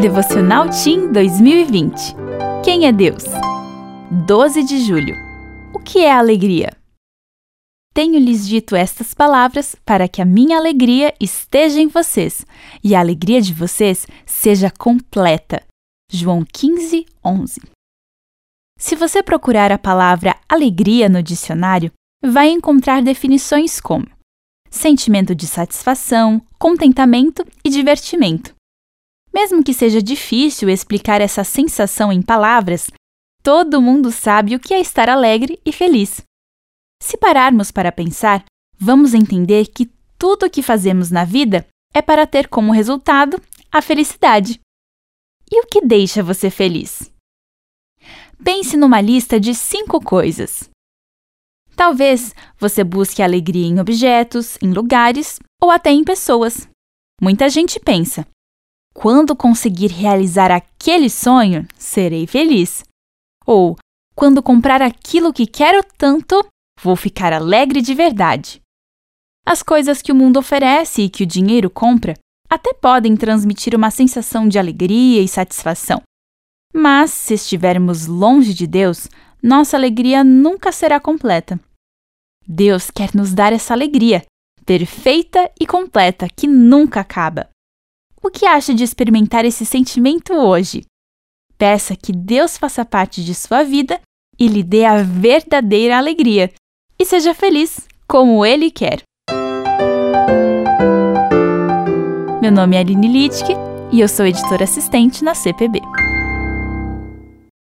Devocional Team 2020. Quem é Deus? 12 de julho. O que é alegria? Tenho-lhes dito estas palavras para que a minha alegria esteja em vocês e a alegria de vocês seja completa. João 15, 11. Se você procurar a palavra alegria no dicionário, vai encontrar definições como sentimento de satisfação, contentamento e divertimento. Mesmo que seja difícil explicar essa sensação em palavras, todo mundo sabe o que é estar alegre e feliz. Se pararmos para pensar, vamos entender que tudo o que fazemos na vida é para ter como resultado a felicidade. E o que deixa você feliz? Pense numa lista de cinco coisas. Talvez você busque alegria em objetos, em lugares ou até em pessoas. Muita gente pensa: quando conseguir realizar aquele sonho, serei feliz. Ou, quando comprar aquilo que quero tanto, vou ficar alegre de verdade. As coisas que o mundo oferece e que o dinheiro compra até podem transmitir uma sensação de alegria e satisfação. Mas, se estivermos longe de Deus, nossa alegria nunca será completa. Deus quer nos dar essa alegria, perfeita e completa, que nunca acaba. O que acha de experimentar esse sentimento hoje? Peça que Deus faça parte de sua vida e lhe dê a verdadeira alegria. E seja feliz como Ele quer. Meu nome é Aline Littke e eu sou editora assistente na CPB.